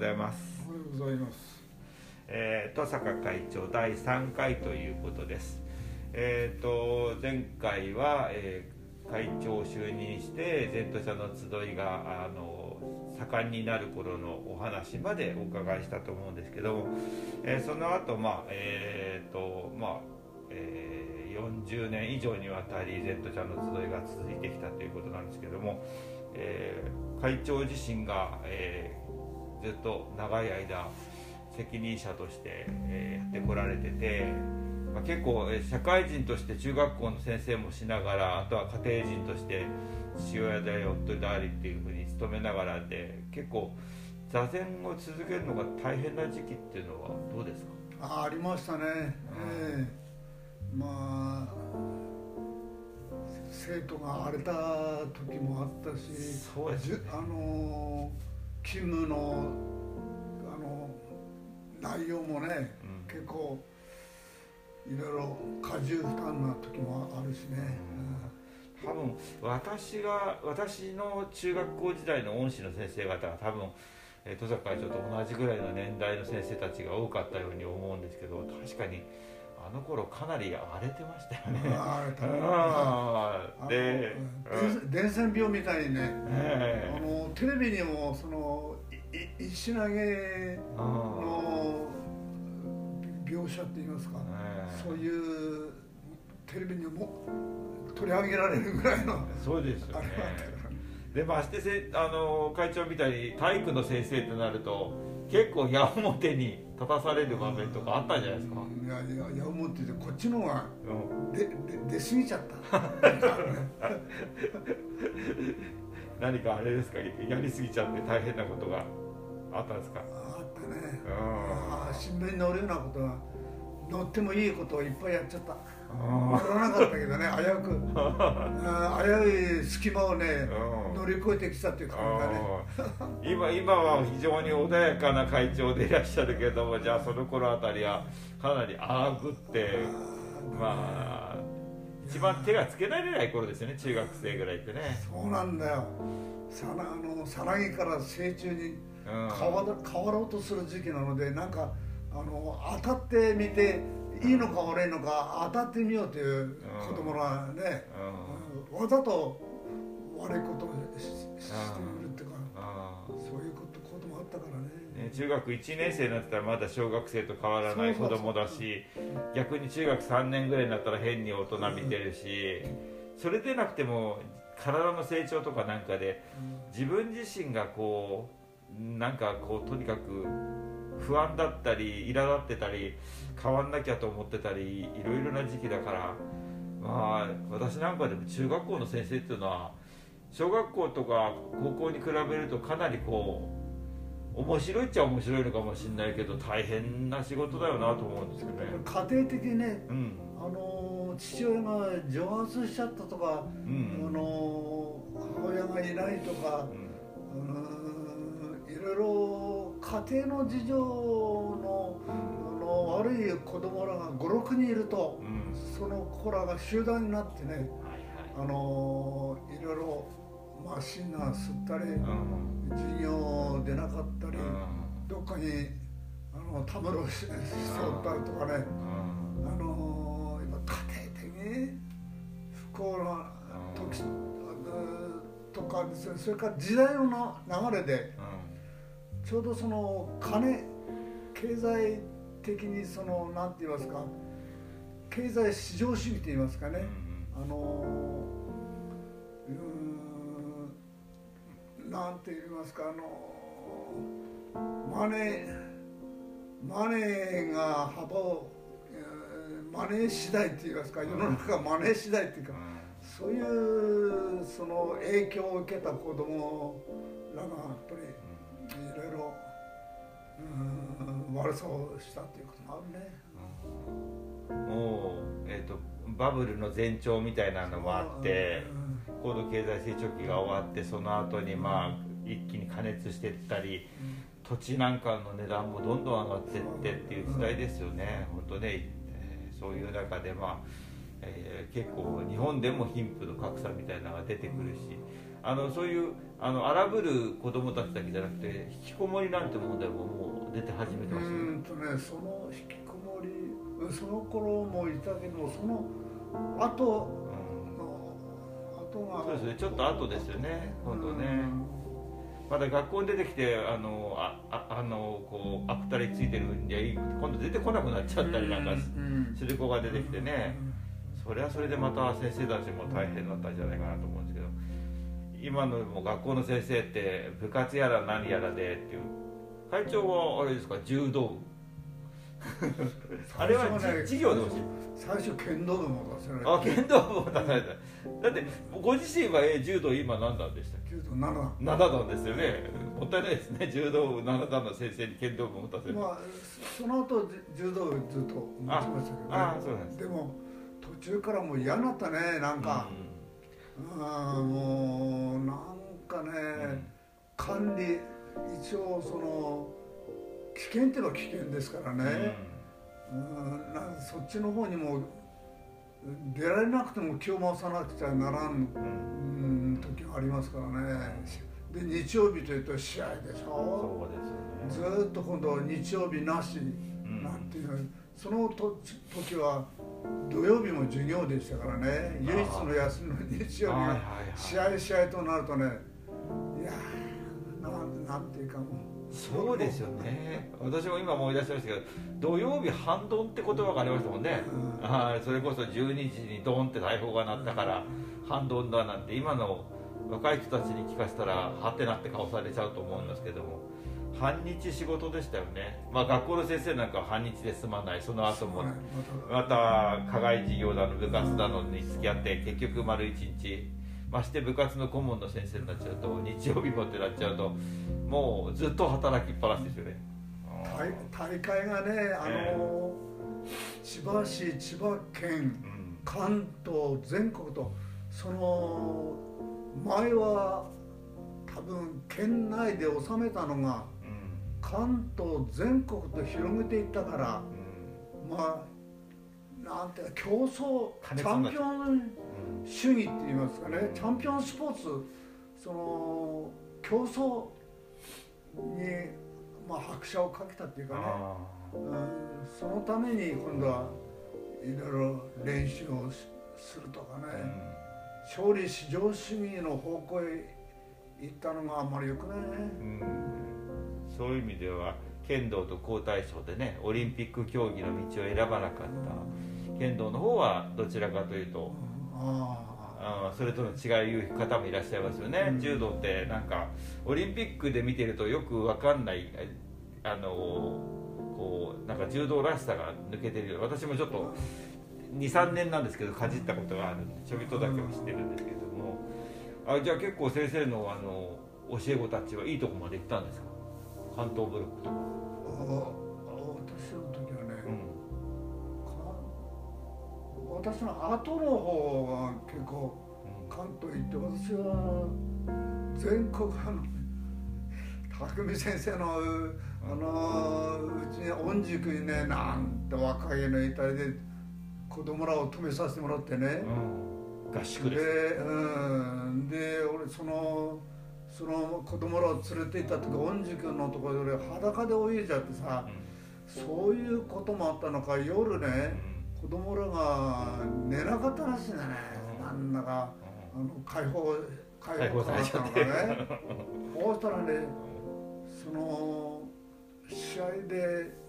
ございます。おはようございます。えー、登坂会長第3回ということです。えーと前回は、えー、会長を就任して前途者の集いがあの盛んになる頃のお話までお伺いしたと思うんですけども、えー、その後まあえーとまあえー、40年以上にわたり前途者の集いが続いてきたということなんですけども、えー、会長自身が、えー、ずっと長い間責任者として、えー、やってこられてて、まあ、結構、え社会人として中学校の先生もしながらあとは家庭人として父親であり夫でありっていうふうに勤めながらで結構座禅を続けるのが大変な時期っていうのはどうですか？あありましたね、うん、ええまあ生徒が荒れた時もあったしそうです、ね、あの勤務の内容もね、うん、結構いろいろ過重負担な時もあるしね、うん、多分私が私の中学校時代の恩師の先生方は多分登坂会長と同じぐらいの年代の先生たちが多かったように思うんですけど確かにあの頃かなり荒れてましたよね。荒れたで、伝染病みたいにね、あのテレビにもその石投げの描写って言いますか、そういうテレビにも取り上げられるぐらいのそうですよね。でましてせあの会長みたいに体育の先生となると結構矢面に立たされる場面とかあったんじゃないですか。いやいや矢面でこっちの方が出、うん、出過ぎちゃった。何かあれですか？やりすぎちゃって大変なことがあったんですか？あったね。ああ新聞に載るようなことは載ってもいいことをいっぱいやっちゃった乗らなかったけどね危うく。危うい隙間をね乗り越えてきたっていう感じだね。今今は非常に穏やかな会長でいらっしゃるけどもじゃあその頃あたりはかなりあぐってまあ一番手がつけられない頃ですよね中学生ぐらいってね。そうなんだよ。さなあのさなぎから成虫に変わ変わろうとする時期なのでなんかあの当たってみていいのか悪いのか当たってみようという子供がね、わざと悪いことをししてみるっていうかそういうこと子供あったからね。ね中学1年生になったらまだ小学生と変わらない子供だし逆に中学3年ぐらいになったら変に大人見てるし、それでなくても体の成長とかなんかで自分自身がこうなんかこうとにかく不安だったり苛立ってたり変わんなきゃと思ってたりいろいろな時期だからまあ私なんかでも中学校の先生っていうのは小学校とか高校に比べるとかなりこう面白いっちゃ面白いのかもしれないけど大変な仕事だよなと思うんですけどね。家庭的ね、うん、あの父親が蒸発しちゃったとか、うん、あの母親がいないとか、うん、いろいろ家庭の事情の,、あの悪い子供らが56人いると、その子らが集団になってね、あのいろいろマシンが吸ったり、授業出なかったり、どっかにあのたむろししとったりとかね、あの今家庭的に不幸な時とかですねそれから時代の流れで、ちょうどその金経済的にその何て言いますか経済市場主義と言いますかね、あのうんなんて言いますかあのマネーマネーが幅をマネー次第って言いますか世の中がマネー次第っていうか、そういうその影響を受けた子供らがやっぱりいろいろ悪さをしたっていうこともあるね。もうえっ、ー、とバブルの前兆みたいなのもあって高度経済成長期が終わってその後にまあ一気に加熱していったり、土地なんかの値段もどんどん上がっていってっていう時代ですよね、本当ね、えー、そういう中でまあ、えー、結構日本でも貧富の格差みたいなのが出てくるしあのそういうあの荒ぶる子供たちだけじゃなくて引きこもりなんて問題ももう出て始めてますよね。うんとねその引きこもりその頃もいたけどその後の後がそうですね。ちょっと後ですよね。今度ね。まだ学校に出てきてあのあああのこうアクタリついてるんで今度出てこなくなっちゃったりなんかする子が出てきてね、それはそれでまた先生たちも大変だったんじゃないかなと思うんですけど今のも学校の先生って部活やら何やらでっていう。会長はあれですか？柔道部。あれは、ね、授業でほし？い最初剣道部も出せられたあ剣道部も出された。だってご自身はえ柔道今何段でした柔道7段。7段ですよね。もったいないですね。柔道部7段の先生に剣道部も出せる。まあその後柔道部ずっと持ちましたけど、ね、あそうなんです。でも途中からもう嫌になったねなんか、うん、あもうなんかね、うん、管理一応その危険っていうのは危険ですからね、うん、なそっちの方にも出られなくても気を回さなくちゃならん、うん、時がありますからね。で日曜日というと試合でしょ。そうですよ、ね、ずっと今度は日曜日なしなんていう、うん、そのと時は土曜日も授業でしたからね。唯一の休みの日曜日が試合試合となるとね。いやーなんていうかもう。そうですよね。私も今思い出しましたけど土曜日半ドンって言葉がありましたもんね、うん、はい、それこそ12時にドンって大砲が鳴ったから半ドンだなんて今の若い人たちに聞かせたらはてなって顔されちゃうと思うんですけども半日仕事でしたよね、まあ、学校の先生なんかは半日で済まない。その後もまた。課外授業だの部活だのに付き合って結局丸一日。まして部活の顧問の先生になっちゃうと日曜日もってなっちゃうともうずっと働きっぱなしですよね。大会がねあの、えー、千葉市千葉県、うん、関東全国とその前は多分県内で収めたのが、うん、関東全国と広げていったから、うん、まあなんていうか競争チャンピオン主義って言いますかね。チャンピオンスポーツその競争に、まあ、拍車をかけたっていうかね、うん、そのために今度はいろいろ練習をするとかね、うん、勝利至上主義の方向へ行ったのがあんまりよくないね、うん、そういう意味では剣道と皇太子でねオリンピック競技の道を選ばなかった。剣道の方はどちらかというと、あそれとの違い言う方もいらっしゃいますよね、うん、柔道ってなんかオリンピックで見てるとよく分かんないあのこうなんか柔道らしさが抜けてる私もちょっと23年なんですけどかじったことがあるんでちょびっとだけは知ってるんですけども。あじゃあ結構先生のあの教え子たちはいいとこまで行ったんですか？関東ブロックとか。私の後の方が結構関東行って私は全国あの匠先生のあのうちに御宿にねなんて若いのいたりで子供らを止めさせてもらってね、うん、合宿でうん。で俺そのその子供らを連れて行った時御宿のところで俺裸で泳いじゃってさ、うん、そういうこともあったのか夜ね、うん。子供らが寝なかったらしいんだね、なんだかあの解放解放されちゃってね。そうしたらねその試合で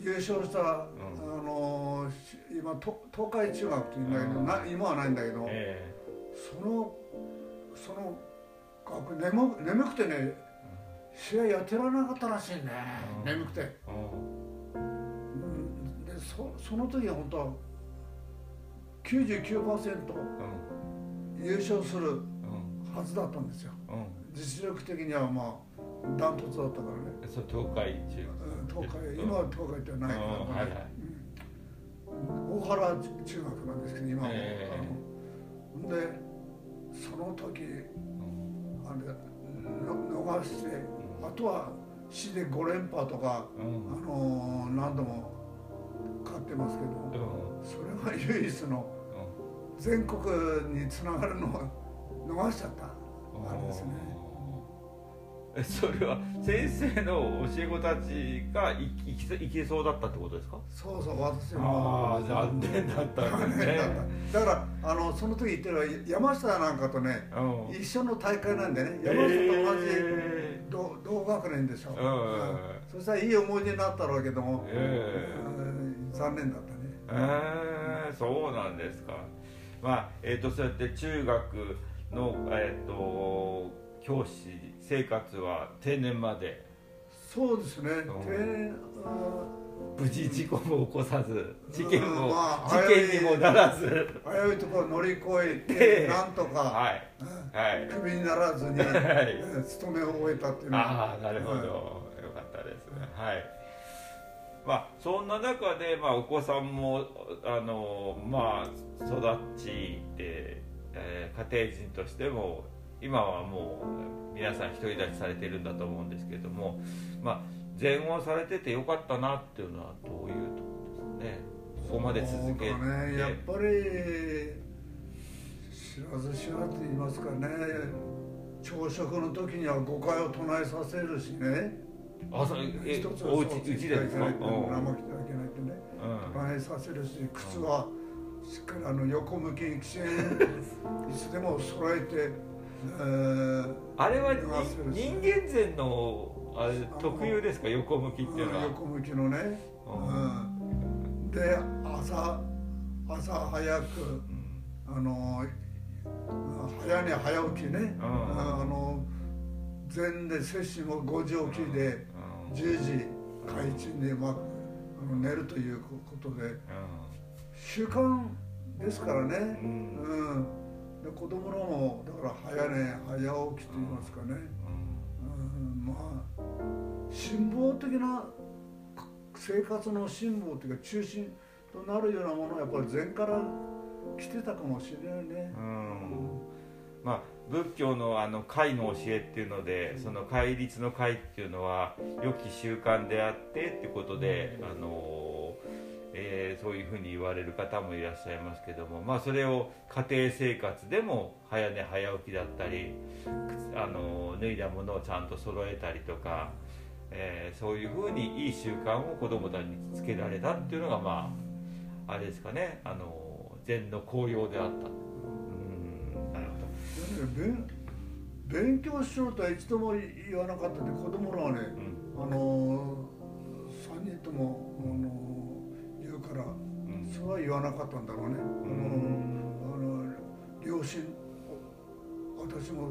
優勝した、うん、あの今東海中学っていうんだけど、な今はないんだけど、えー、そのその学眠眠くてね試合やってられなかったらしいね、うん、眠くて。うん。そその時は本当は99%優勝するはずだったんですよ、うん、実力的にはまあダントツだったからね。そう東海中学、東海。今は東海ってないから、ね、はいはい。大原中学なんですけど今も、えー、でその時、あれ逃して、あとは市で5連覇とか、あの何度も買ってますけど、それが唯一の全国につながるのは逃しちゃったあれですねそれは先生の教え子たちがいいきいけそうだったってことですか？そうそう私も。ああ残念だったんですね。だからあのその時言ってる山下なんかとね、うん、一緒の大会なんでね山下と同じ、えー、同同学年でしょ、う。ん、そしたらいい思い出になったわけども、えー、残念だったね。えー、そうなんですか。まあえっ、ー、とそうやって中学のえっ、ー、と教師生活は定年まで。そうですね、定年無事事故も起こさず事件も、まあ、事件にもならず。危ういところ乗り越えてなんとか、はい。はい、クビにならずに、はい、勤めを終えたっていうのは。ああなるほど、はい、よかったですね。はい。まあそんな中で、まあ、お子さんもあのまあ育ちで、えー、家庭人としても今はもう皆さん独り立ちされてるんだと思うんですけれどもまあ前後されててよかったなっていうのはどういうところですね。ここまで続けて、ね、やっぱり知らず知らずと言いますかね。朝食の時には誤解を唱えさせるしね。あそえ一つおうちうちでですか？生きてはいけないってね、うん、唱えさせるし靴はしっかりあの横向きにきちん いつでも揃えてあれは人間前のあれ特有ですか？横向きっていうのは。横向きのね、うん、で朝朝早く、あの早寝早起きね、あの前で摂氏も5時起きで10時開陳で、まあ、寝るということで、習慣ですからね、うん。で子供らもだから早寝早起きと言いますかね、うん、まあ辛抱的な生活の辛抱というか中心となるようなものはやっぱり前から来てたかもしれないね。うん。まあ、仏教のあの戒の教えっていうのでその戒律の戒っていうのは良き習慣であってっていうことで、あのえー、そういうふうに言われる方もいらっしゃいますけども、まあ、それを家庭生活でも早寝早起きだったりあの脱いだものをちゃんと揃えたりとか、えー、そういうふうにいい習慣を子どもたちにつけられたっていうのがまああれですかねあの禅の効用であった。うんなるほど勉強しろとは一度も言わなかったで子供らはね、うん、あの3人ともあのから、それは言わなかったんだろうね、あの両親私も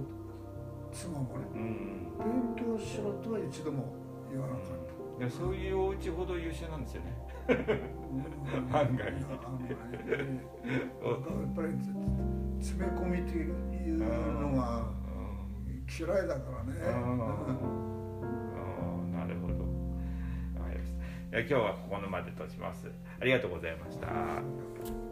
妻もね、勉強しろとは一度も言わなかった、いやそういうお家ほど優秀なんですよね。案外。やっぱり詰め込みっていうのが嫌いだからね、今日はここのまでとします。ありがとうございました。